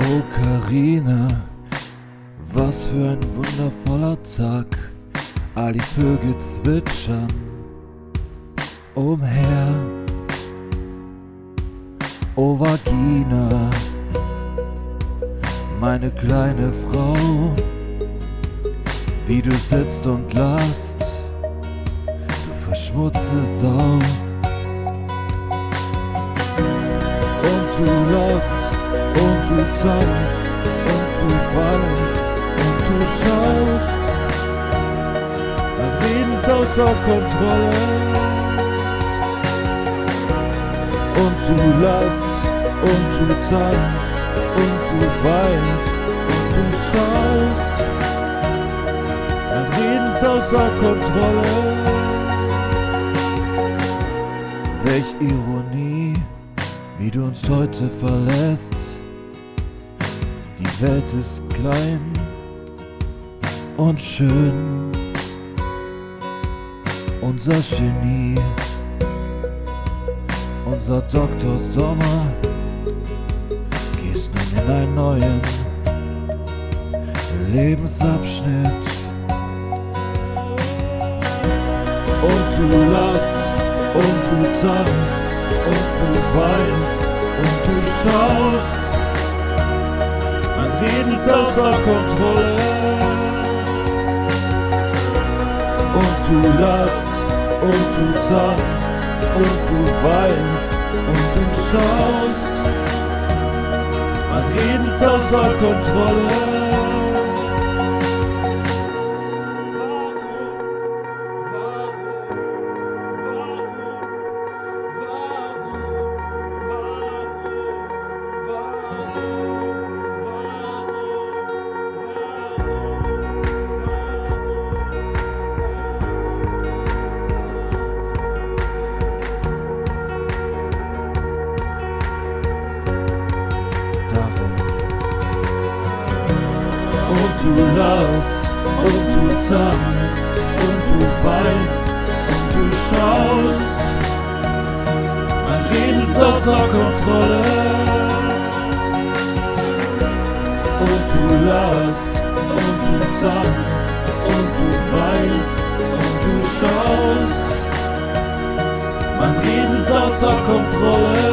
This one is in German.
Oh Karina, was für ein wundervoller Tag. All die Vögel zwitschern umher. Oh Vagina, meine kleine Frau, wie du sitzt und lachst, du verschmutzte Sau. Außer Kontrolle. Und du lachst und du tanzt und du weinst und du schaust. Mein Leben ist außer Kontrolle. Welch Ironie, wie du uns heute verlässt. Die Welt ist klein und schön. Unser Genie, unser Dr. Sommer, gehst nun in einen neuen Lebensabschnitt. Und du lachst und du tanzt und du weinst und du schaust. Mein Leben ist außer Kontrolle. Und du lachst und du tanzt und du weinst und du schaust. Mein Leben ist außer Kontrolle. Du lachst und du tanzt und du weinst und du schaust. Mein Leben ist außer Kontrolle. Und du lachst und du tanzt und du weinst und du schaust. Mein Leben ist außer Kontrolle.